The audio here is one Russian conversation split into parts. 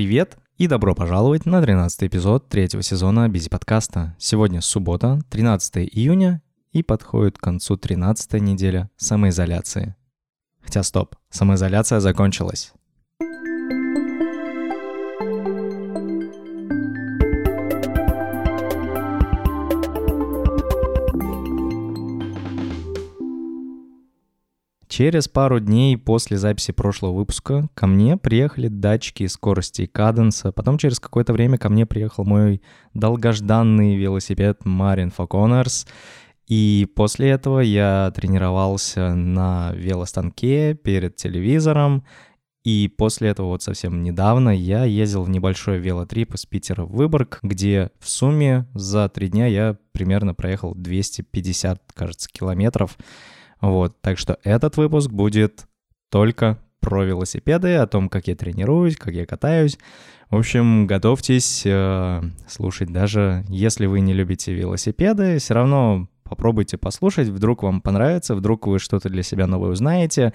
Привет и добро пожаловать на 13 эпизод третьего сезона Бизи подкаста. Сегодня суббота, 13 июня, и подходит к концу 13 неделя самоизоляции. Хотя стоп, самоизоляция закончилась. Через пару дней после записи прошлого выпуска ко мне приехали датчики скорости и каденса. Потом через какое-то время ко мне приехал мой долгожданный велосипед Marin Falconers. И после этого я тренировался на велостанке перед телевизором. И после этого вот совсем недавно я ездил в небольшой велотрип из Питера в Выборг, где в сумме за три дня я примерно проехал 250, кажется, километров. Вот, так что этот выпуск будет только про велосипеды, о том, как я тренируюсь, как я катаюсь. В общем, готовьтесь э, слушать, даже если вы не любите велосипеды, все равно попробуйте послушать, вдруг вам понравится, вдруг вы что-то для себя новое узнаете.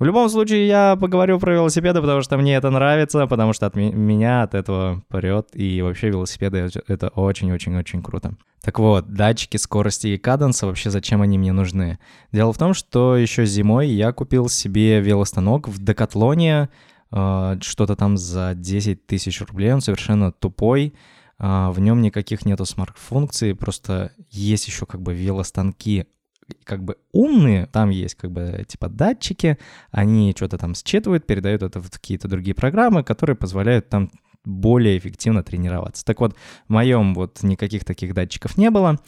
В любом случае, я поговорю про велосипеды, потому что мне это нравится, потому что от меня от этого прет, и вообще велосипеды — это очень-очень-очень круто. Так вот, датчики скорости и каденса, вообще зачем они мне нужны? Дело в том, что еще зимой я купил себе велостанок в Декатлоне, э, что-то там за 10 тысяч рублей, он совершенно тупой, э, в нем никаких нету смарт-функций, просто есть еще как бы велостанки как бы умные, там есть как бы типа датчики, они что-то там считывают, передают это в какие-то другие программы, которые позволяют там более эффективно тренироваться. Так вот, в моем вот никаких таких датчиков не было,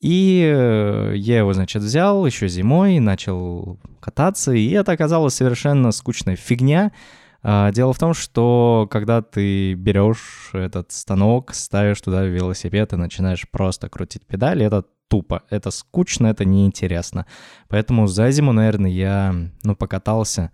и э, я его, значит, взял еще зимой, начал кататься, и это оказалось совершенно скучная фигня, Дело в том, что когда ты берешь этот станок, ставишь туда велосипед и начинаешь просто крутить педали, это тупо, это скучно, это неинтересно. Поэтому за зиму, наверное, я, ну, покатался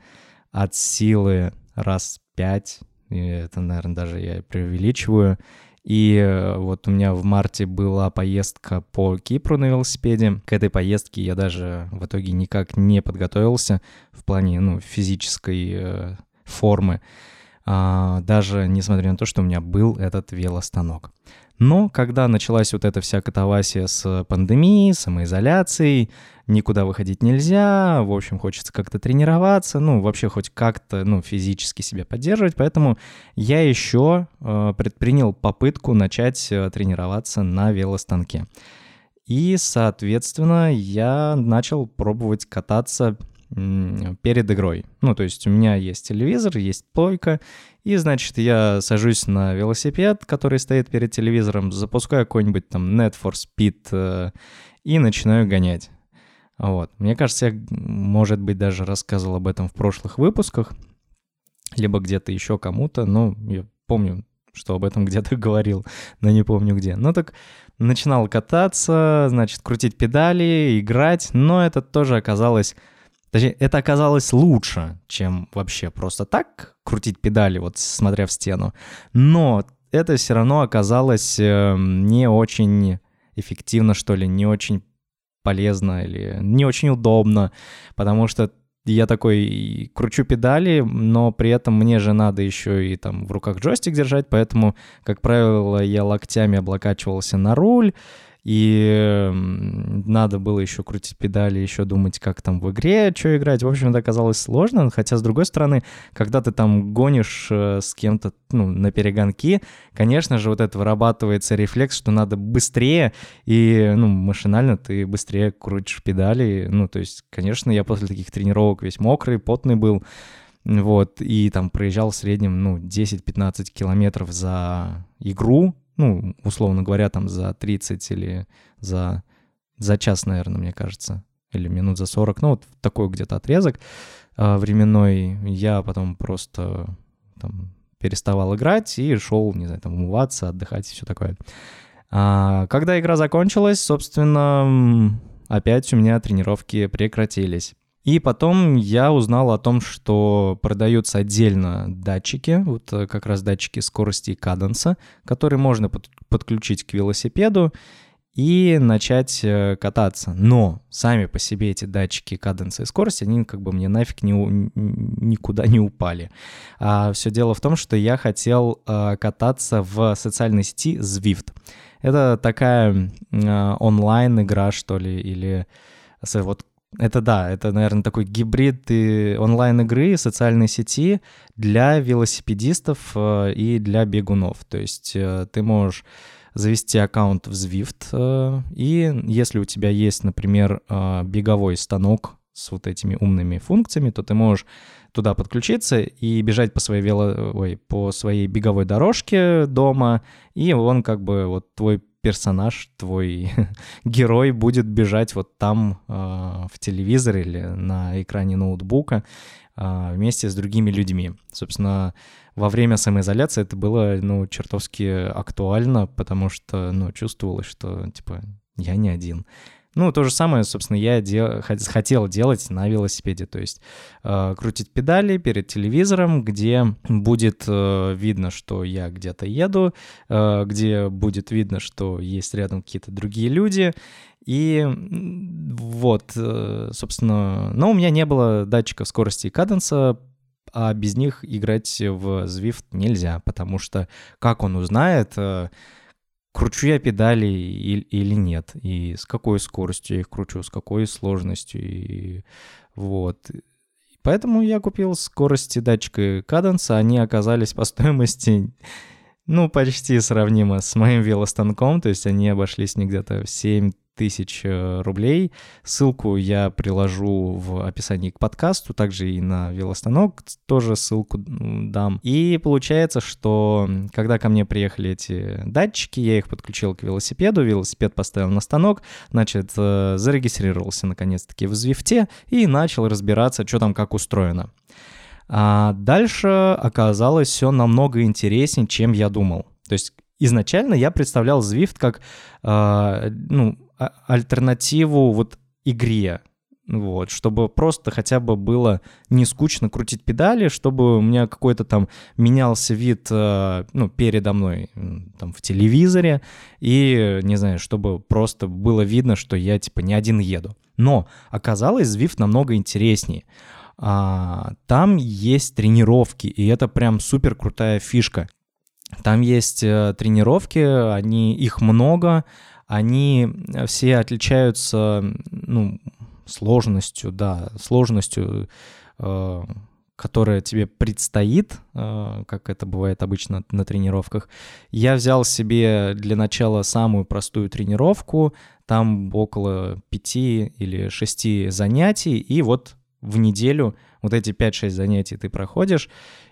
от силы раз пять, и это, наверное, даже я преувеличиваю. И э, вот у меня в марте была поездка по Кипру на велосипеде. К этой поездке я даже в итоге никак не подготовился в плане ну, физической э, формы, а, даже несмотря на то, что у меня был этот велостанок. Но когда началась вот эта вся катавасия с пандемией, самоизоляцией, никуда выходить нельзя, в общем, хочется как-то тренироваться, ну, вообще хоть как-то, ну, физически себя поддерживать, поэтому я еще э, предпринял попытку начать э, тренироваться на велостанке. И, соответственно, я начал пробовать кататься перед игрой. Ну, то есть у меня есть телевизор, есть плойка, и, значит, я сажусь на велосипед, который стоит перед телевизором, запускаю какой-нибудь там Net for Speed э, и начинаю гонять. Вот. Мне кажется, я, может быть, даже рассказывал об этом в прошлых выпусках, либо где-то еще кому-то, но я помню, что об этом где-то говорил, но не помню где. Ну так начинал кататься, значит, крутить педали, играть, но это тоже оказалось Точнее, это оказалось лучше, чем вообще просто так крутить педали, вот смотря в стену. Но это все равно оказалось э, не очень эффективно, что ли, не очень полезно или не очень удобно, потому что я такой кручу педали, но при этом мне же надо еще и там в руках джойстик держать, поэтому, как правило, я локтями облокачивался на руль, и надо было еще крутить педали, еще думать, как там в игре, что играть. В общем, это оказалось сложно, хотя, с другой стороны, когда ты там гонишь э, с кем-то ну, на перегонки, конечно же, вот это вырабатывается рефлекс, что надо быстрее, и, ну, машинально ты быстрее крутишь педали. Ну, то есть, конечно, я после таких тренировок весь мокрый, потный был, вот, и там проезжал в среднем, ну, 10-15 километров за игру, ну, условно говоря, там за 30 или за, за час, наверное, мне кажется, или минут за 40, ну, вот такой где-то отрезок э, временной, я потом просто там переставал играть и шел, не знаю, там умываться, отдыхать и все такое. А, когда игра закончилась, собственно, опять у меня тренировки прекратились. И потом я узнал о том, что продаются отдельно датчики, вот э, как раз датчики скорости и каденса, которые можно под, подключить к велосипеду. и начать э, кататься. Но сами по себе эти датчики каденса и скорости, они как бы мне нафиг не, никуда не упали. А все дело в том, что я хотел э, кататься в социальной сети Zwift. Это такая онлайн-игра, что ли, или вот это да, это, наверное, такой гибрид онлайн-игры, социальной сети для велосипедистов и для бегунов. То есть ты можешь завести аккаунт в Zwift, э, и если у тебя есть, например, э, беговой станок с вот этими умными функциями, то ты можешь туда подключиться и бежать по своей вело... Ой, по своей беговой дорожке дома, и он как бы вот твой персонаж, твой герой будет бежать вот там э, в телевизоре или на экране ноутбука э, вместе с другими людьми. Собственно, во время самоизоляции это было, ну, чертовски актуально, потому что, ну, чувствовалось, что, типа, я не один. Ну, то же самое, собственно, я дел... хотел делать на велосипеде, то есть э, крутить педали перед телевизором, где будет э, видно, что я где-то еду, э, где будет видно, что есть рядом какие-то другие люди, и вот, э, собственно, но у меня не было датчиков скорости и каденса, а без них играть в Zwift нельзя, потому что как он узнает, э, кручу я педали или нет, и с какой скоростью я их кручу, с какой сложностью, и вот. Поэтому я купил скорости датчика каденса, они оказались по стоимости ну, почти сравнимо с моим велостанком, то есть они обошлись мне где-то в 7 тысяч э, рублей. Ссылку я приложу в описании к подкасту, также и на велостанок тоже ссылку дам. И получается, что когда ко мне приехали эти датчики, я их подключил к велосипеду, велосипед поставил на станок, значит, э, зарегистрировался наконец-таки в Звифте и начал разбираться, что там как устроено. А дальше оказалось все намного интереснее, чем я думал. То есть изначально я представлял Zwift как э, ну, альтернативу вот игре, вот, чтобы просто хотя бы было не скучно крутить педали, чтобы у меня какой-то там менялся вид, э, ну, передо мной, там, в телевизоре, и, не знаю, чтобы просто было видно, что я, типа, не один еду. Но оказалось, Zwift намного интереснее. А, там есть тренировки, и это прям супер крутая фишка. Там есть э, тренировки, они, их много, они все отличаются, ну, сложностью, да, сложностью, э, которая тебе предстоит, э, как это бывает обычно на тренировках. Я взял себе для начала самую простую тренировку, там около пяти или шести занятий, и вот в неделю вот эти 5-6 занятий ты проходишь,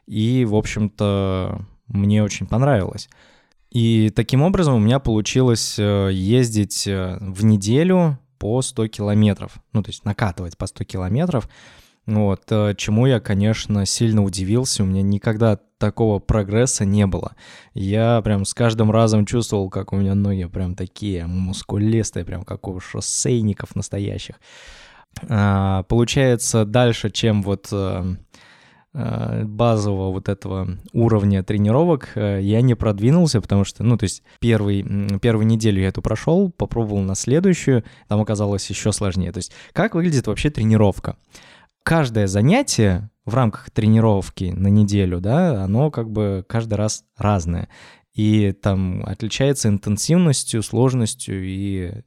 и, в общем-то, мне очень понравилось. И таким образом у меня получилось э, ездить э, в неделю по 100 километров, ну, то есть накатывать по 100 километров, вот, э, чему я, конечно, сильно удивился, у меня никогда такого прогресса не было. Я прям с каждым разом чувствовал, как у меня ноги прям такие мускулистые, прям как у шоссейников настоящих. А, получается, дальше, чем вот базового вот этого уровня тренировок э, я не продвинулся, потому что, ну, то есть первый, первую неделю я эту прошел, попробовал на следующую, там оказалось еще сложнее. То есть как выглядит вообще тренировка? Каждое занятие в рамках тренировки на неделю, да, оно как бы каждый раз разное. И там отличается интенсивностью, сложностью и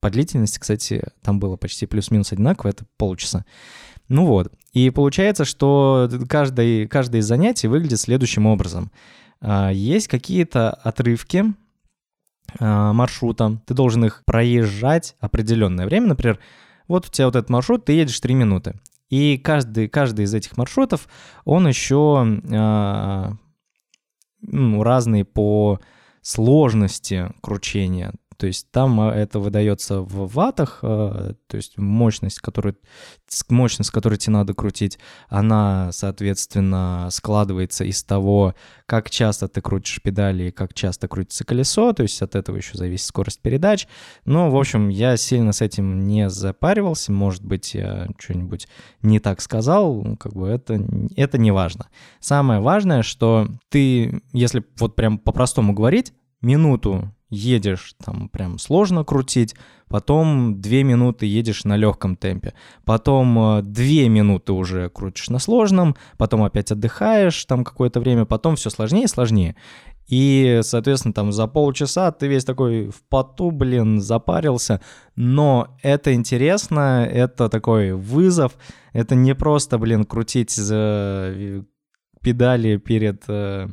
по длительности, кстати, там было почти плюс-минус одинаково, это полчаса. Ну вот. И получается, что каждое, каждое из занятий выглядит следующим образом. А, есть какие-то отрывки а, маршрута, ты должен их проезжать определенное время. Например, вот у тебя вот этот маршрут, ты едешь 3 минуты. И каждый, каждый из этих маршрутов, он еще а, ну, разный по сложности кручения. То есть там а, это выдается в ватах, а, то есть мощность, которую, мощность, которую тебе надо крутить, она, соответственно, складывается из того, как часто ты крутишь педали и как часто крутится колесо, то есть от этого еще зависит скорость передач. Но, в общем, я сильно с этим не запаривался, может быть, я что-нибудь не так сказал, ну, как бы это, это не важно. Самое важное, что ты, если вот прям по-простому говорить, минуту едешь, там прям сложно крутить, потом 2 минуты едешь на легком темпе, потом 2 э, минуты уже крутишь на сложном, потом опять отдыхаешь там какое-то время, потом все сложнее и сложнее. И, соответственно, там за полчаса ты весь такой в поту, блин, запарился. Но это интересно, это такой вызов. Это не просто, блин, крутить за педали перед э,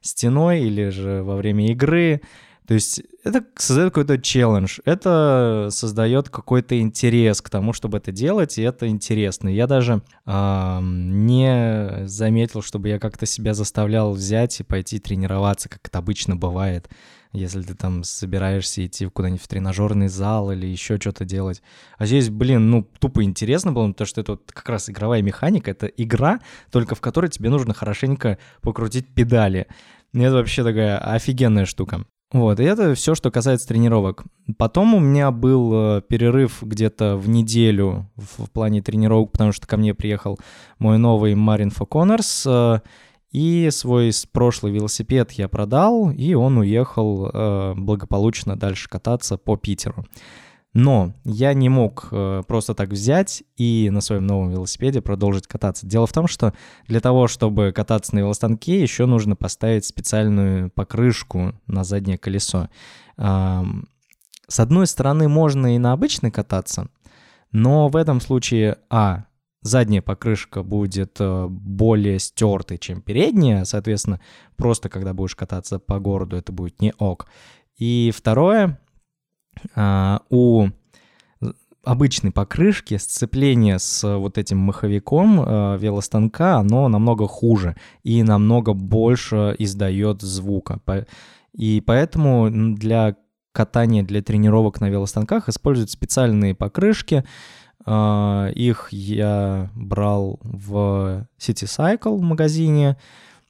стеной или же во время игры. То есть это создает какой-то челлендж, это создает какой-то интерес к тому, чтобы это делать, и это интересно. Я даже э, не заметил, чтобы я как-то себя заставлял взять и пойти тренироваться, как это обычно бывает, если ты там собираешься идти куда-нибудь в тренажерный зал или еще что-то делать. А здесь, блин, ну, тупо интересно было, потому что это вот как раз игровая механика, это игра, только в которой тебе нужно хорошенько покрутить педали. Это вообще такая офигенная штука. Вот, и это все, что касается тренировок. Потом у меня был э, перерыв где-то в неделю в, плане тренировок, потому что ко мне приехал мой новый Марин Фоконерс, э, и свой прошлый велосипед я продал, и он уехал э, благополучно дальше кататься по Питеру. Но я не мог э, просто так взять и на своем новом велосипеде продолжить кататься. Дело в том, что для того, чтобы кататься на велостанке, еще нужно поставить специальную покрышку на заднее колесо. С одной стороны, можно и на обычной кататься, но в этом случае, а, задняя покрышка будет э, более стертой, чем передняя, соответственно, просто когда будешь кататься по городу, это будет не ок. И второе, у обычной покрышки сцепление с вот этим маховиком э, велостанка, оно намного хуже и намного больше издает звука. И поэтому для катания, для тренировок на велостанках используют специальные покрышки. Э, их я брал в City Cycle в магазине.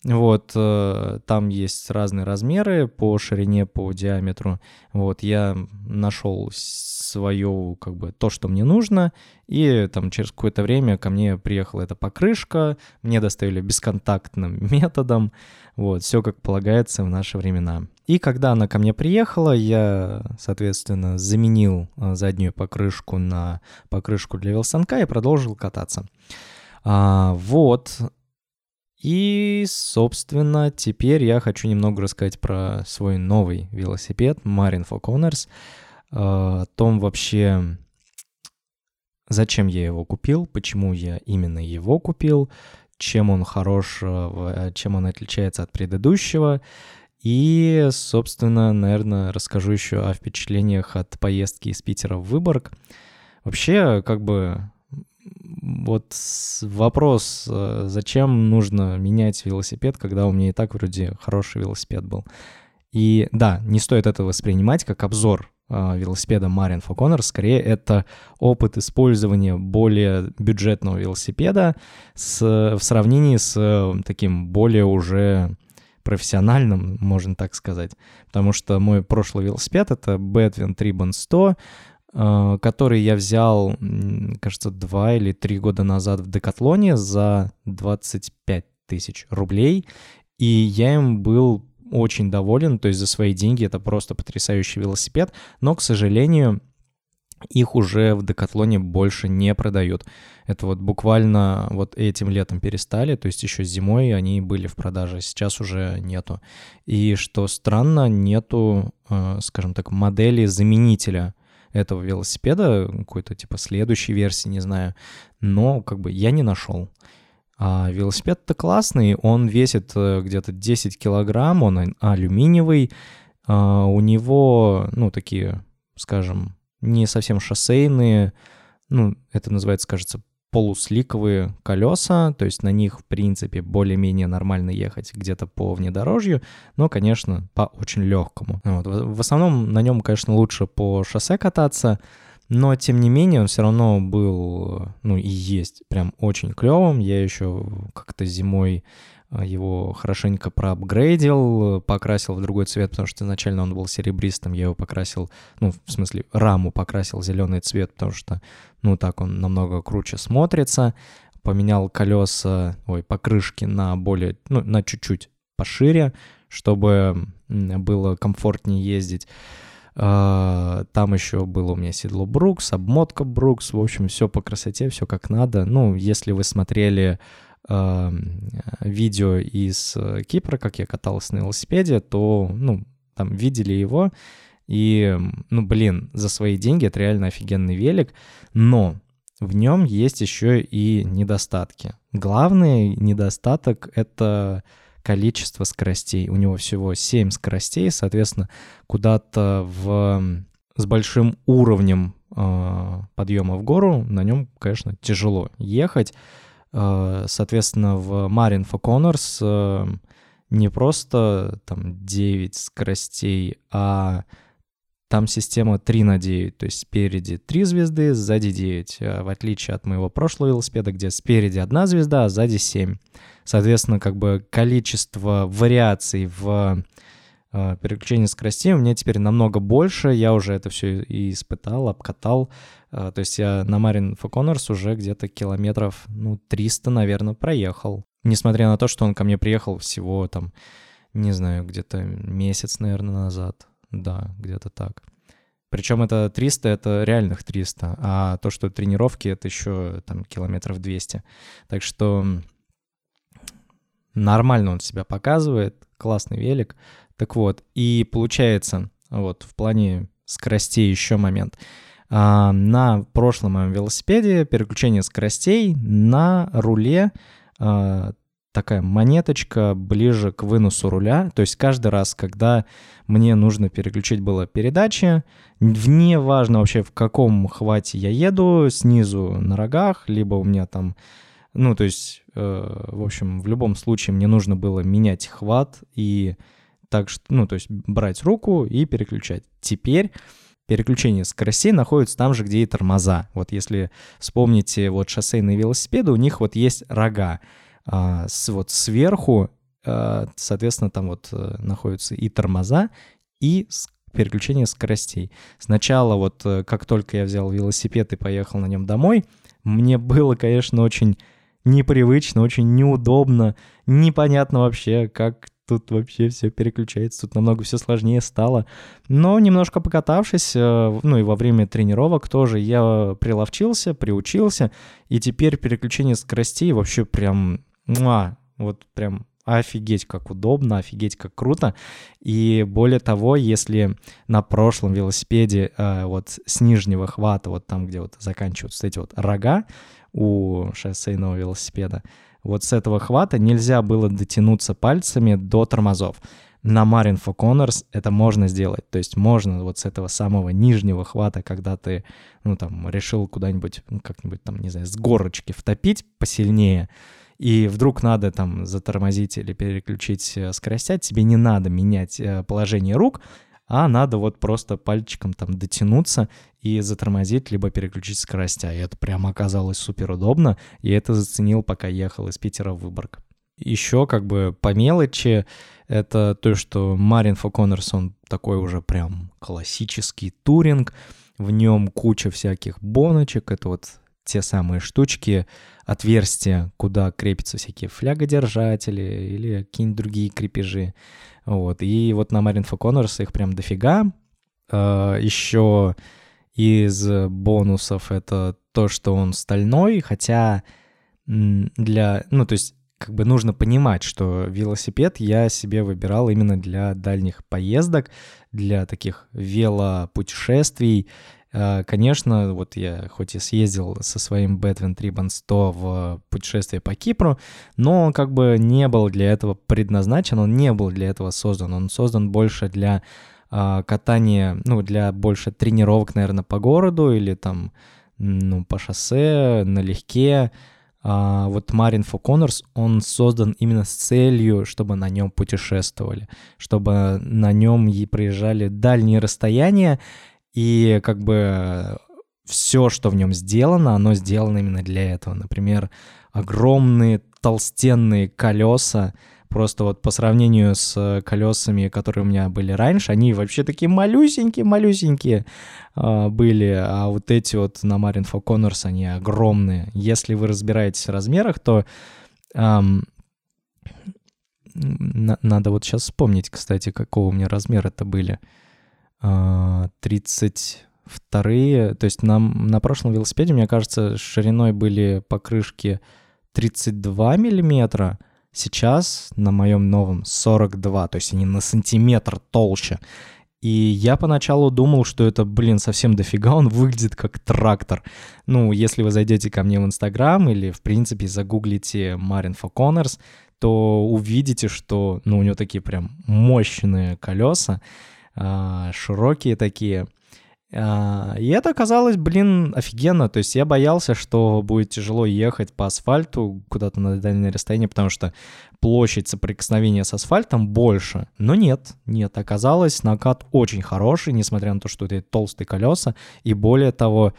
Вот, э, там есть разные размеры по ширине, по диаметру. Вот, я нашел свое, как бы, то, что мне нужно, и там через какое-то время ко мне приехала эта покрышка, мне доставили бесконтактным методом, вот, все как полагается в наши времена. И когда она ко мне приехала, я, соответственно, заменил э, заднюю покрышку на покрышку для велосанка и продолжил кататься. А, вот, и, собственно, теперь я хочу немного рассказать про свой новый велосипед Marin Falconers, о том вообще, зачем я его купил, почему я именно его купил, чем он хорош, э, чем он отличается от предыдущего. И, собственно, наверное, расскажу еще о впечатлениях от поездки из Питера в Выборг. Вообще, как бы вот вопрос, э, зачем нужно менять велосипед, когда у меня и так вроде хороший велосипед был. И да, не стоит это воспринимать как обзор э, велосипеда Marian Falconer, скорее это опыт использования более бюджетного велосипеда с, в сравнении с э, таким более уже профессиональным, можно так сказать. Потому что мой прошлый велосипед — это Bedwin Tribon 100, Э, который я взял, кажется, два или три года назад в Декатлоне за 25 тысяч рублей, и я им был очень доволен, то есть за свои деньги это просто потрясающий велосипед, но, к сожалению, их уже в Декатлоне больше не продают. Это вот буквально вот этим летом перестали, то есть еще зимой они были в продаже, сейчас уже нету. И что странно, нету, э, скажем так, модели заменителя этого велосипеда, какой-то типа следующей версии, не знаю, но как бы я не нашел. А велосипед-то классный, он весит э, где-то 10 килограмм, он алюминиевый, а у него, ну, такие, скажем, не совсем шоссейные, ну, это называется, кажется, полусликовые колеса, то есть на них, в принципе, более-менее нормально ехать где-то по внедорожью, но, конечно, по очень легкому. Вот. В основном на нем, конечно, лучше по шоссе кататься, но, тем не менее, он все равно был, ну, и есть прям очень клевым. Я еще как-то зимой его хорошенько проапгрейдил, покрасил в другой цвет, потому что изначально он был серебристым, я его покрасил, ну, в смысле, раму покрасил зеленый цвет, потому что, ну, так он намного круче смотрится. Поменял колеса, ой, покрышки на более, ну, на чуть-чуть пошире, чтобы было комфортнее ездить. А, там еще было у меня седло Брукс, обмотка Брукс, в общем, все по красоте, все как надо. Ну, если вы смотрели э, видео из Кипра, как я катался на велосипеде, то, ну, там видели его, и, ну, блин, за свои деньги это реально офигенный велик, но в нем есть еще и недостатки. Главный недостаток — это количество скоростей. У него всего 7 скоростей, соответственно, куда-то в... с большим уровнем э, подъема в гору на нем, конечно, тяжело ехать. Э, соответственно, в for Corners э, не просто там 9 скоростей, а там система 3 на 9, то есть спереди 3 звезды, сзади 9, а в отличие от моего прошлого велосипеда, где спереди одна звезда, а сзади 7. Соответственно, как бы количество вариаций в э, переключении скоростей у меня теперь намного больше, я уже это все и испытал, обкатал, э, то есть я на Marin Falconers уже где-то километров, ну, 300, наверное, проехал. Несмотря на то, что он ко мне приехал всего там, не знаю, где-то месяц, наверное, назад. Да, где-то так. Причем это 300, это реальных 300, а то, что тренировки, это еще там километров 200. Так что нормально он себя показывает, классный велик. Так вот, и получается, вот в плане скоростей еще момент. А, на прошлом моем велосипеде переключение скоростей на руле а, такая монеточка ближе к выносу руля. То есть каждый раз, когда мне нужно переключить было передачи, вне важно вообще в каком хвате я еду, снизу на рогах, либо у меня там, ну то есть, э, в общем, в любом случае мне нужно было менять хват и так что, ну то есть брать руку и переключать. Теперь переключение скоростей находится там же, где и тормоза. Вот если вспомните вот шоссейные велосипеды, у них вот есть рога. А, с, вот сверху, а, соответственно, там вот э, находятся и тормоза, и переключение скоростей. Сначала вот э, как только я взял велосипед и поехал на нем домой, мне было, конечно, очень непривычно, очень неудобно, непонятно вообще, как тут вообще все переключается, тут намного все сложнее стало. Но немножко покатавшись, э, ну и во время тренировок тоже я приловчился, приучился, и теперь переключение скоростей вообще прям Муа, вот прям офигеть как удобно, офигеть как круто. И более того, если на прошлом велосипеде э, вот с нижнего хвата, вот там, где вот заканчиваются эти вот рога у шоссейного велосипеда, вот с этого хвата нельзя было дотянуться пальцами до тормозов. На Marin for Corners это можно сделать. То есть можно вот с этого самого нижнего хвата, когда ты, ну, там, решил куда-нибудь, ну, как-нибудь там, не знаю, с горочки втопить посильнее, и вдруг надо там затормозить или переключить э, скоростя, тебе не надо менять э, положение рук, а надо вот просто пальчиком там дотянуться и затормозить, либо переключить скоростя. И это прям оказалось супер удобно, и это заценил, пока ехал из Питера в Выборг. Еще как бы по мелочи, это то, что Марин Фоконерс, он такой уже прям классический туринг, в нем куча всяких боночек, это вот те самые штучки, отверстия, куда крепятся всякие флягодержатели или какие-нибудь другие крепежи. Вот. И вот на Marine for Corners их прям дофига. А, Еще из бонусов это то, что он стальной, хотя для... Ну, то есть как бы нужно понимать, что велосипед я себе выбирал именно для дальних поездок, для таких велопутешествий, конечно, вот я хоть и съездил со своим Бэтвин Трибан 100 в путешествие по Кипру, но он как бы не был для этого предназначен, он не был для этого создан. Он создан больше для а, катания, ну, для больше тренировок, наверное, по городу или там, ну, по шоссе, налегке. А вот for Corners, он создан именно с целью, чтобы на нем путешествовали, чтобы на нем проезжали дальние расстояния, и как бы все, что в нем сделано, оно сделано именно для этого. Например, огромные толстенные колеса, просто вот по сравнению с колесами, которые у меня были раньше, они вообще такие малюсенькие-малюсенькие э, были, а вот эти вот на Marin for Corners, они огромные. Если вы разбираетесь в размерах, то эм, надо вот сейчас вспомнить, кстати, какого у меня размера это были. 32 а, то есть на, на прошлом велосипеде, мне кажется, шириной были покрышки 32 миллиметра, сейчас на моем новом 42, то есть они на сантиметр толще. И я поначалу думал, что это, блин, совсем дофига, он выглядит как трактор. Ну, если вы зайдете ко мне в Инстаграм или, в принципе, загуглите Марин Фоконерс, то увидите, что, ну, у него такие прям мощные колеса, широкие такие. А, и это оказалось, блин, офигенно. То есть я боялся, что будет тяжело ехать по асфальту куда-то на дальнее расстояние, потому что площадь соприкосновения с асфальтом больше. Но нет, нет, оказалось, накат очень хороший, несмотря на то, что это толстые колеса. И более того,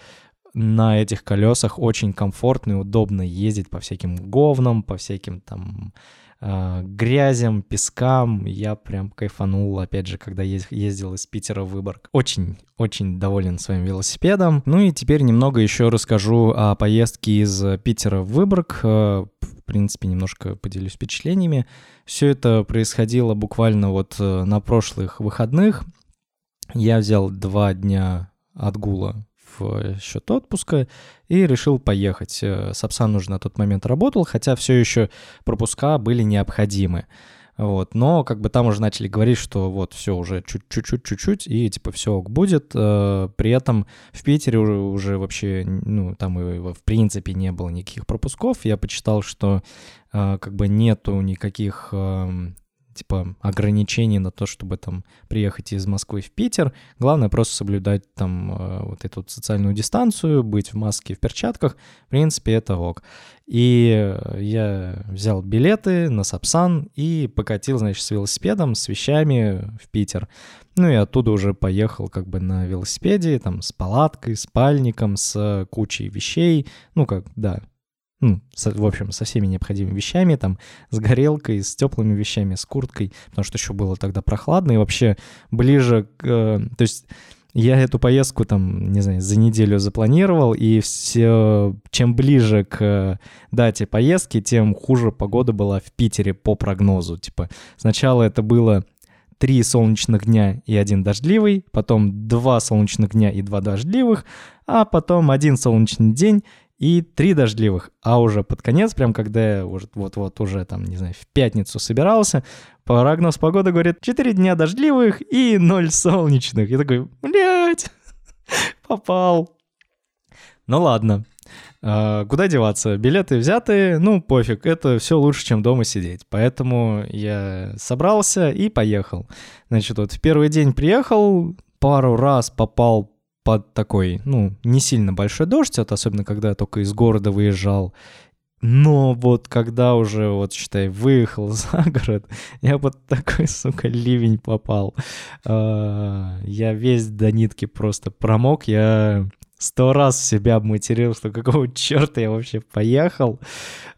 на этих колесах очень комфортно и удобно ездить по всяким говнам, по всяким там э, грязям, пескам. Я прям кайфанул, опять же, когда ездил из Питера в Выборг. Очень-очень доволен своим велосипедом. Ну и теперь немного еще расскажу о поездке из Питера в Выборг. Э, в принципе, немножко поделюсь впечатлениями. Все это происходило буквально вот э, на прошлых выходных. Я взял два дня отгула в счет отпуска и решил поехать. Э, Сапсан уже на тот момент работал, хотя все еще пропуска были необходимы. Вот, но как бы там уже начали говорить, что вот все уже чуть-чуть, чуть-чуть, и типа все будет. Э, при этом в Питере уже, уже вообще, ну, там в принципе не было никаких пропусков. Я почитал, что э, как бы нету никаких эм, типа ограничений на то, чтобы там приехать из Москвы в Питер. Главное просто соблюдать там э, вот эту социальную дистанцию, быть в маске, в перчатках. В принципе, это ок. И я взял билеты на Сапсан и покатил, значит, с велосипедом, с вещами в Питер. Ну и оттуда уже поехал как бы на велосипеде, там, с палаткой, спальником, с кучей вещей. Ну как, да, ну, со, в общем, со всеми необходимыми вещами, там, с горелкой, с теплыми вещами, с курткой, потому что еще было тогда прохладно, и вообще ближе к... Э, то есть я эту поездку там, не знаю, за неделю запланировал, и все, чем ближе к дате поездки, тем хуже погода была в Питере по прогнозу. Типа сначала это было три солнечных дня и один дождливый, потом два солнечных дня и два дождливых, а потом один солнечный день и три дождливых. А уже под конец, прям когда я вот-вот уже там, не знаю, в пятницу собирался, прогноз погоды говорит, четыре дня дождливых и ноль солнечных. Я такой, блядь, попал. Ну ладно, а, куда деваться? Билеты взяты, ну пофиг, это все лучше, чем дома сидеть. Поэтому я собрался и поехал. Значит, вот в первый день приехал, пару раз попал под такой, ну, не сильно большой дождь, это особенно когда я только из города выезжал. Но вот когда уже, вот считай, выехал за город, я под такой, сука, ливень попал. А, я весь до нитки просто промок, я сто раз себя обматерил, что какого черта я вообще поехал.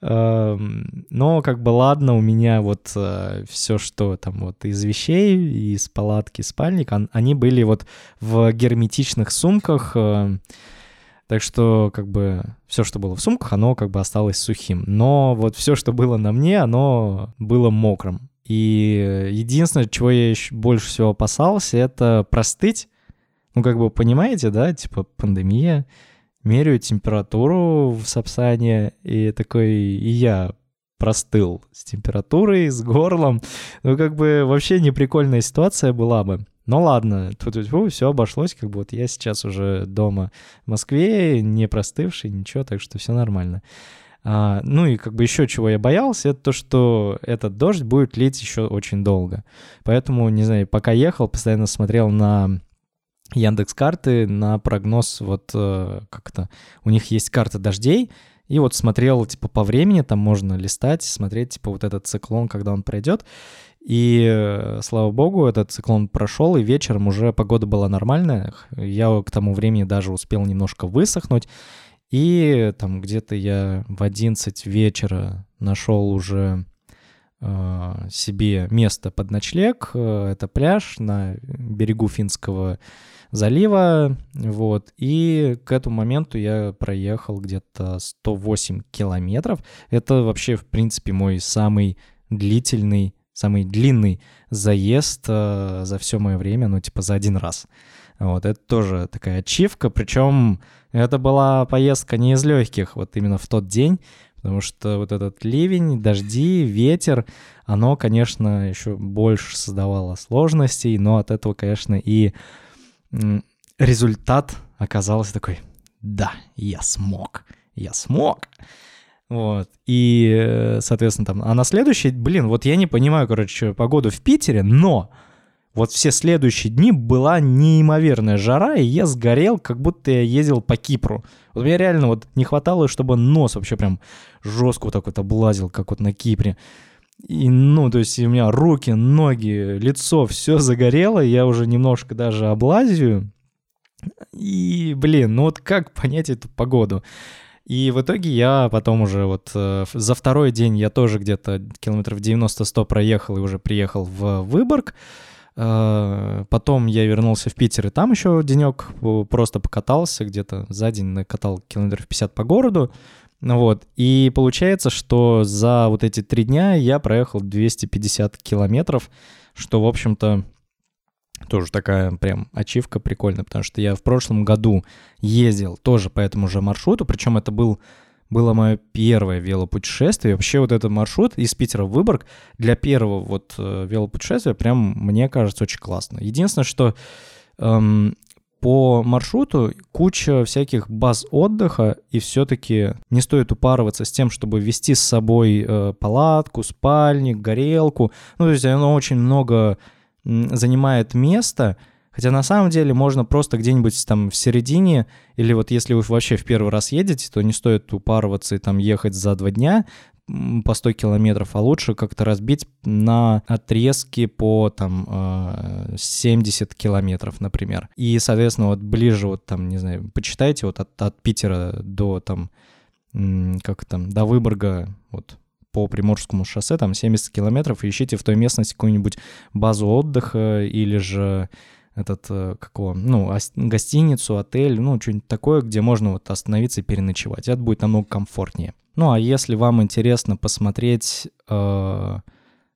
Но как бы ладно, у меня вот э, все, что там вот из вещей, из палатки, спальник, они были вот в герметичных сумках, э, так что, как бы, все, что было в сумках, оно как бы осталось сухим. Но вот все, что было на мне, оно было мокрым. И единственное, чего я еще больше всего опасался, это простыть. Ну, как бы, понимаете, да, типа пандемия, меряю температуру в Сапсане, и такой, и я простыл с температурой, с горлом. Ну, как бы вообще неприкольная ситуация была бы. Ну ладно, тут все обошлось, как бы вот я сейчас уже дома в Москве, не простывший, ничего, так что все нормально. А, ну и как бы еще чего я боялся, это то, что этот дождь будет лить еще очень долго. Поэтому, не знаю, пока ехал, постоянно смотрел на Яндекс карты на прогноз вот э, как-то у них есть карта дождей и вот смотрел типа по времени там можно листать смотреть типа вот этот циклон когда он пройдет. И э, слава богу этот циклон прошел и вечером уже погода была нормальная. Я к тому времени даже успел немножко высохнуть. И там где-то я в 11 вечера нашел уже э, себе место под ночлег. Это пляж на берегу финского залива, вот, и к этому моменту я проехал где-то 108 километров. Это вообще, в принципе, мой самый длительный самый длинный заезд э, за все мое время, ну, типа за один раз. Вот, это тоже такая ачивка, причем это была поездка не из легких, вот именно в тот день, потому что вот этот ливень, дожди, ветер, оно, конечно, еще больше создавало сложностей, но от этого, конечно, и результат оказался такой, да, я смог, я смог. Вот. И, соответственно, там... А на следующий, блин, вот я не понимаю, короче, погоду в Питере, но вот все следующие дни была неимоверная жара, и я сгорел, как будто я ездил по Кипру. Вот мне реально вот не хватало, чтобы нос вообще прям жестко вот так вот облазил, как вот на Кипре. И, ну, то есть у меня руки, ноги, лицо, все загорело, я уже немножко даже облазию. И, блин, ну вот как понять эту погоду? И в итоге я потом уже вот э, за второй день я тоже где-то километров 90-100 проехал и уже приехал в Выборг. Э, потом я вернулся в Питер, и там еще денек просто покатался, где-то за день накатал километров 50 по городу. Вот, и получается, что за вот эти три дня я проехал 250 километров, что, в общем-то, тоже такая прям ачивка прикольная, потому что я в прошлом году ездил тоже по этому же маршруту, причем это был было мое первое велопутешествие. Вообще вот этот маршрут из Питера в Выборг для первого вот э, велопутешествия прям, мне кажется, очень классно. Единственное, что эм, по маршруту куча всяких баз отдыха, и все-таки не стоит упарываться с тем, чтобы вести с собой э, палатку, спальник, горелку. Ну, то есть оно очень много занимает места, Хотя на самом деле можно просто где-нибудь там в середине, или вот если вы вообще в первый раз едете, то не стоит упарываться и там ехать за два дня по 100 километров, а лучше как-то разбить на отрезки по там 70 э, километров, например. И, соответственно, вот ближе вот там, не знаю, почитайте вот от, от Питера до там, как там, до Выборга, вот по Приморскому шоссе, там 70 километров, и ищите в той местности какую-нибудь базу отдыха или же этот, э, какого, ну, гостиницу, отель, ну, что-нибудь такое, где можно вот остановиться и переночевать. Это будет намного комфортнее. Ну, а если вам интересно посмотреть э,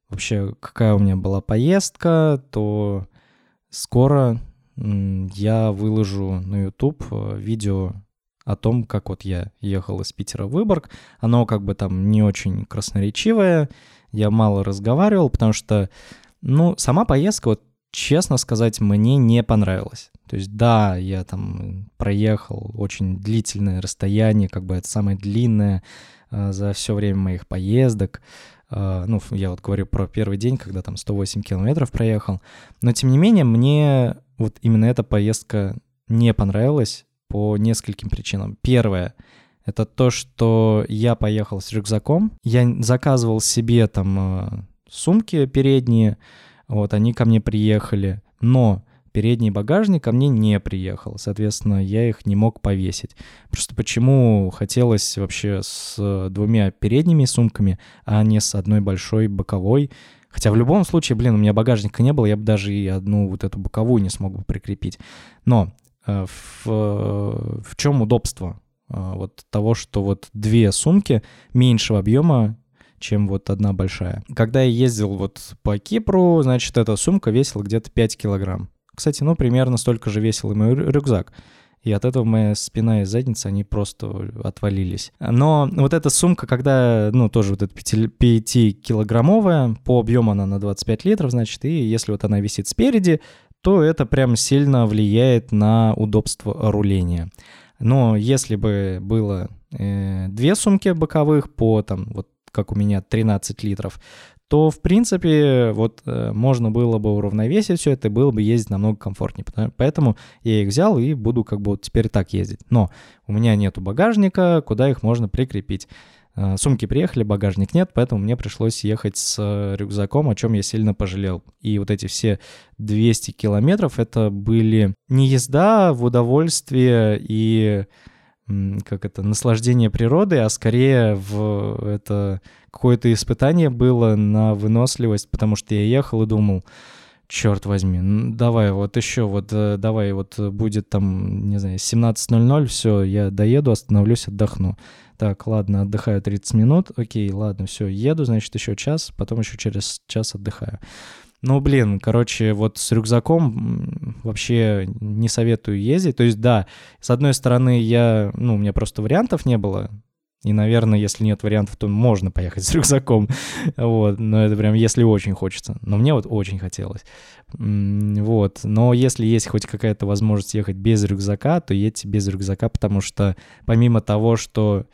вообще, какая у меня была поездка, то скоро я выложу на YouTube э, видео о том, как вот я ехал из Питера в Выборг. Оно как бы там не очень красноречивое, я мало разговаривал, потому что, ну, сама поездка, вот честно сказать, мне не понравилось. То есть, да, я там проехал очень длительное расстояние, как бы это самое длинное э, за все время моих поездок. Э, ну, я вот говорю про первый день, когда там 108 километров проехал. Но, тем не менее, мне вот именно эта поездка не понравилась по нескольким причинам. Первое — это то, что я поехал с рюкзаком. Я заказывал себе там э, сумки передние, вот, они ко мне приехали, но передний багажник ко мне не приехал, соответственно, я их не мог повесить. Просто почему хотелось вообще с двумя передними сумками, а не с одной большой боковой, Хотя в любом случае, блин, у меня багажника не было, я бы даже и одну вот эту боковую не смог бы прикрепить. Но э, в, в чем удобство э, вот того, что вот две сумки меньшего объема чем вот одна большая. Когда я ездил вот по Кипру, значит, эта сумка весила где-то 5 килограмм. Кстати, ну, примерно столько же весил и мой рюкзак. И от этого моя спина и задница, они просто отвалились. Но вот эта сумка, когда, ну, тоже вот эта 5-килограммовая, по объему она на 25 литров, значит, и если вот она висит спереди, то это прям сильно влияет на удобство руления. Но если бы было э, две сумки боковых по там вот как у меня 13 литров, то, в принципе, вот э, можно было бы уравновесить все это, было бы ездить намного комфортнее. Поэтому я их взял и буду как бы вот теперь так ездить. Но у меня нету багажника, куда их можно прикрепить. Э, сумки приехали, багажник нет, поэтому мне пришлось ехать с рюкзаком, о чем я сильно пожалел. И вот эти все 200 километров, это были не езда в удовольствие и как это, наслаждение природой, а скорее в это какое-то испытание было на выносливость, потому что я ехал и думал, черт возьми, давай вот еще, вот э, давай вот будет там, не знаю, 17.00, все, я доеду, остановлюсь, отдохну. Так, ладно, отдыхаю 30 минут. Окей, ладно, все, еду, значит, еще час, потом еще через час отдыхаю. Ну, блин, короче, вот с рюкзаком вообще не советую ездить. То есть, да, с одной стороны, я, ну, у меня просто вариантов не было. И, наверное, если нет вариантов, то можно поехать с рюкзаком. Вот, но это прям если очень хочется. Но мне вот очень хотелось. Вот, но если есть хоть какая-то возможность ехать без рюкзака, то едьте без рюкзака, потому что помимо того, что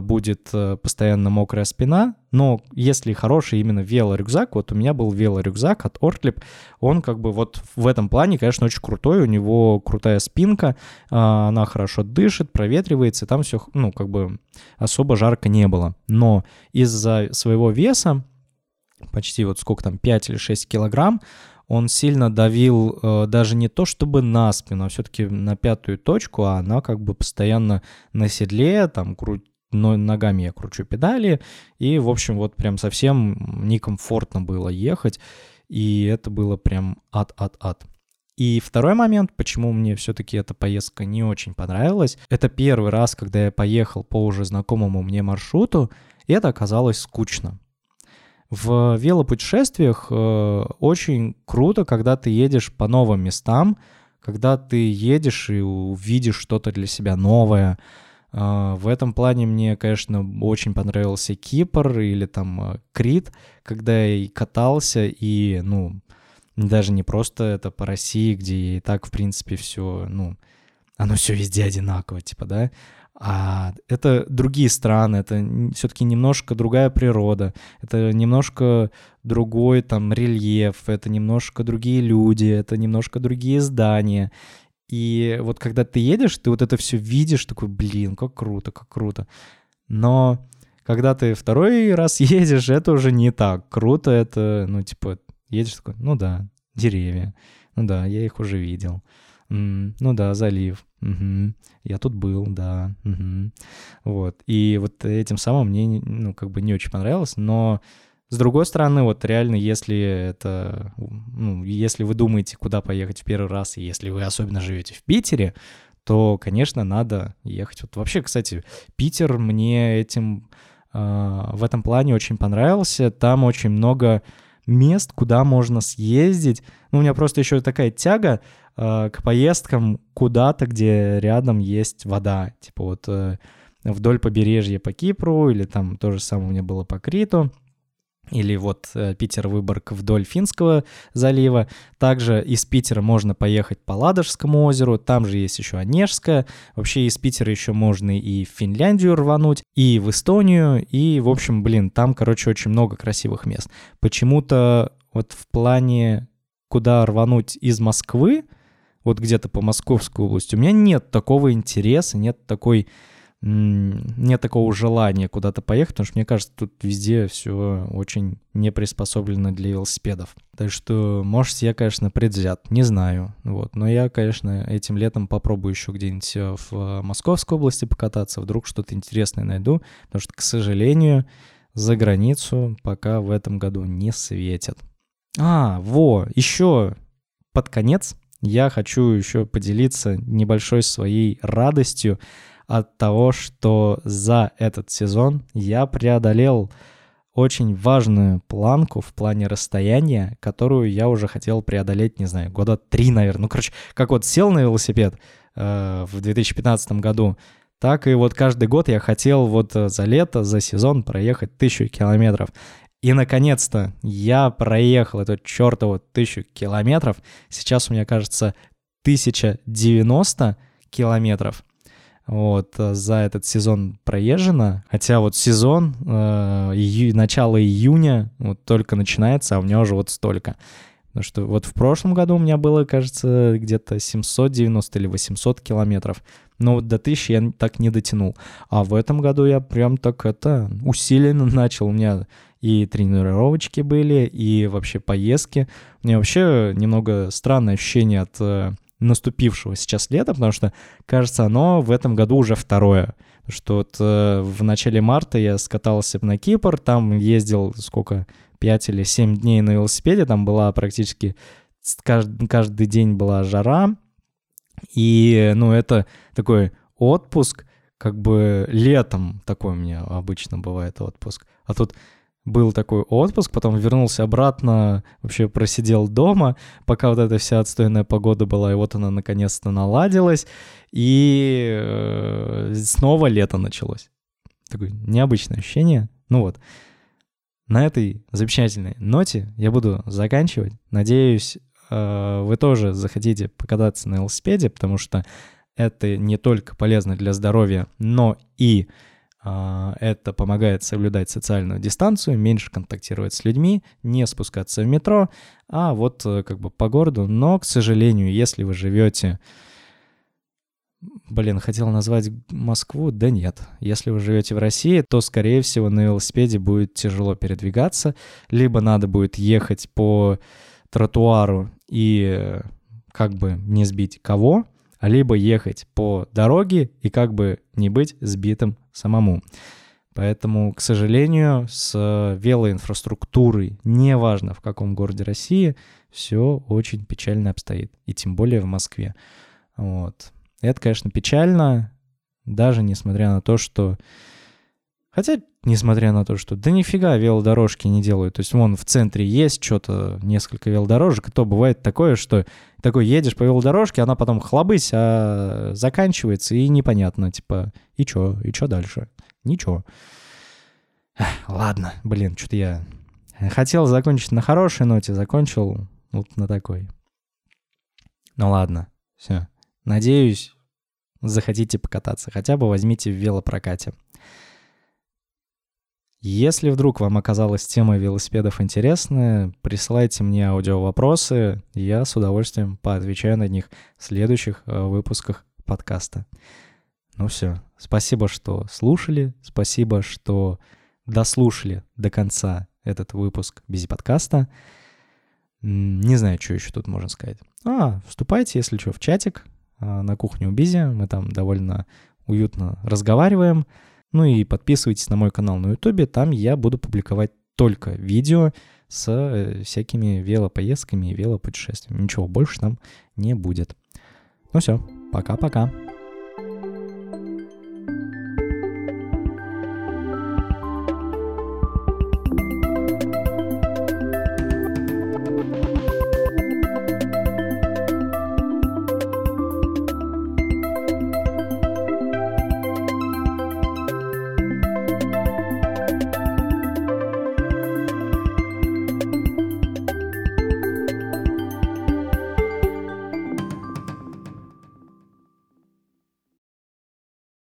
будет э, постоянно мокрая спина, но если хороший именно велорюкзак, вот у меня был велорюкзак от Ortlieb, он как бы вот в этом плане, конечно, очень крутой, у него крутая спинка, а, она хорошо дышит, проветривается, там все, ну, как бы особо жарко не было. Но из-за своего веса, почти вот сколько там, 5 или 6 килограмм, он сильно давил э, даже не то чтобы на спину, а все-таки на пятую точку, а она как бы постоянно на седле, там кру но ногами я кручу педали, и, в общем, вот прям совсем некомфортно было ехать, и это было прям ад-ад-ад. И второй момент, почему мне все-таки эта поездка не очень понравилась, это первый раз, когда я поехал по уже знакомому мне маршруту, и это оказалось скучно. В велопутешествиях э, очень круто, когда ты едешь по новым местам, когда ты едешь и увидишь что-то для себя новое, в этом плане мне, конечно, очень понравился Кипр или там а, Крит, когда я и катался, и, ну, даже не просто это по России, где и так, в принципе, все, ну, оно все везде одинаково, типа, да, а это другие страны, это все-таки немножко другая природа, это немножко другой там рельеф, это немножко другие люди, это немножко другие здания. И вот когда ты едешь, ты вот это все видишь, такой, блин, как круто, как круто. Но когда ты второй раз едешь, это уже не так круто, это, ну, типа, едешь такой, ну да, деревья, ну да, я их уже видел. Mm, ну да, залив. Угу. Я тут был, да. Угу. Вот. И вот этим самым мне, ну, как бы не очень понравилось, но с другой стороны, вот реально, если это, ну, если вы думаете, куда поехать в первый раз, и если вы особенно живете в Питере, то, конечно, надо ехать. Вот вообще, кстати, Питер мне этим э, в этом плане очень понравился. Там очень много мест, куда можно съездить. Ну, у меня просто еще такая тяга э, к поездкам куда-то, где рядом есть вода. Типа вот э, вдоль побережья по Кипру, или там то же самое у меня было по Криту или вот э, Питер-Выборг вдоль Финского залива. Также из Питера можно поехать по Ладожскому озеру, там же есть еще Онежское. Вообще из Питера еще можно и в Финляндию рвануть, и в Эстонию, и, в общем, блин, там, короче, очень много красивых мест. Почему-то вот в плане, куда рвануть из Москвы, вот где-то по Московской области, у меня нет такого интереса, нет такой нет такого желания куда-то поехать, потому что мне кажется, тут везде все очень не приспособлено для велосипедов. Так что, может, я, конечно, предвзят, не знаю. Вот. Но я, конечно, этим летом попробую еще где-нибудь э, в Московской области покататься, вдруг что-то интересное найду, потому что, к сожалению, за границу пока в этом году не светят. А, во, еще под конец я хочу еще поделиться небольшой своей радостью от того, что за этот сезон я преодолел очень важную планку в плане расстояния, которую я уже хотел преодолеть, не знаю, года три, наверное. Ну, короче, как вот сел на велосипед э, в 2015 году, так и вот каждый год я хотел вот э, за лето, за сезон проехать тысячу километров. И, наконец-то, я проехал эту чертову тысячу километров. Сейчас у меня, кажется, 1090 километров вот, э, за этот сезон проезжено. Хотя вот сезон, э, ию, начало июня вот только начинается, а у меня уже вот столько. Потому что вот в прошлом году у меня было, кажется, где-то 790 или 800 километров. Но вот до 1000 я так не дотянул. А в этом году я прям так это усиленно начал. У меня и тренировочки были, и вообще поездки. У меня вообще немного странное ощущение от э, наступившего сейчас лета, потому что, кажется, оно в этом году уже второе. Что вот э, в начале марта я скатался на Кипр, там ездил сколько, 5 или 7 дней на велосипеде, там была практически каждый, каждый день была жара, и, ну, это такой отпуск, как бы летом такой у меня обычно бывает отпуск. А тут был такой отпуск, потом вернулся обратно, вообще просидел дома, пока вот эта вся отстойная погода была, и вот она наконец-то наладилась, и э, снова лето началось. Такое необычное ощущение. Ну вот, на этой замечательной ноте я буду заканчивать. Надеюсь, э, вы тоже захотите покататься на велосипеде, потому что это не только полезно для здоровья, но и это помогает соблюдать социальную дистанцию, меньше контактировать с людьми, не спускаться в метро, а вот э, как бы по городу. Но, к сожалению, если вы живете... Блин, хотел назвать Москву, да нет. Если вы живете в России, то, скорее всего, на велосипеде будет тяжело передвигаться, либо надо будет ехать по тротуару и э, как бы не сбить кого, либо ехать по дороге и как бы не быть сбитым самому. Поэтому, к сожалению, с велоинфраструктурой, неважно в каком городе России, все очень печально обстоит. И тем более в Москве. Вот. Это, конечно, печально, даже несмотря на то, что Хотя, несмотря на то, что да нифига велодорожки не делают. То есть вон в центре есть что-то, несколько велодорожек, то бывает такое, что такой едешь по велодорожке, она потом хлобысь, а заканчивается, и непонятно, типа, и чё, и чё дальше? Ничего. Ладно, блин, что-то я хотел закончить на хорошей ноте, закончил вот на такой. Ну ладно, все. Надеюсь, захотите покататься. Хотя бы возьмите в велопрокате. Если вдруг вам оказалась тема велосипедов интересная, присылайте мне аудиовопросы, я с удовольствием поотвечаю на них в следующих э, выпусках подкаста. Ну все, спасибо, что слушали, спасибо, что дослушали до конца этот выпуск Бизи подкаста. Не знаю, что еще тут можно сказать. А, вступайте, если что, в чатик а, на кухню Бизи. Мы там довольно уютно разговариваем. Ну и подписывайтесь на мой канал на YouTube, там я буду публиковать только видео с э, всякими велопоездками и велопутешествиями. Ничего больше там не будет. Ну все, пока-пока.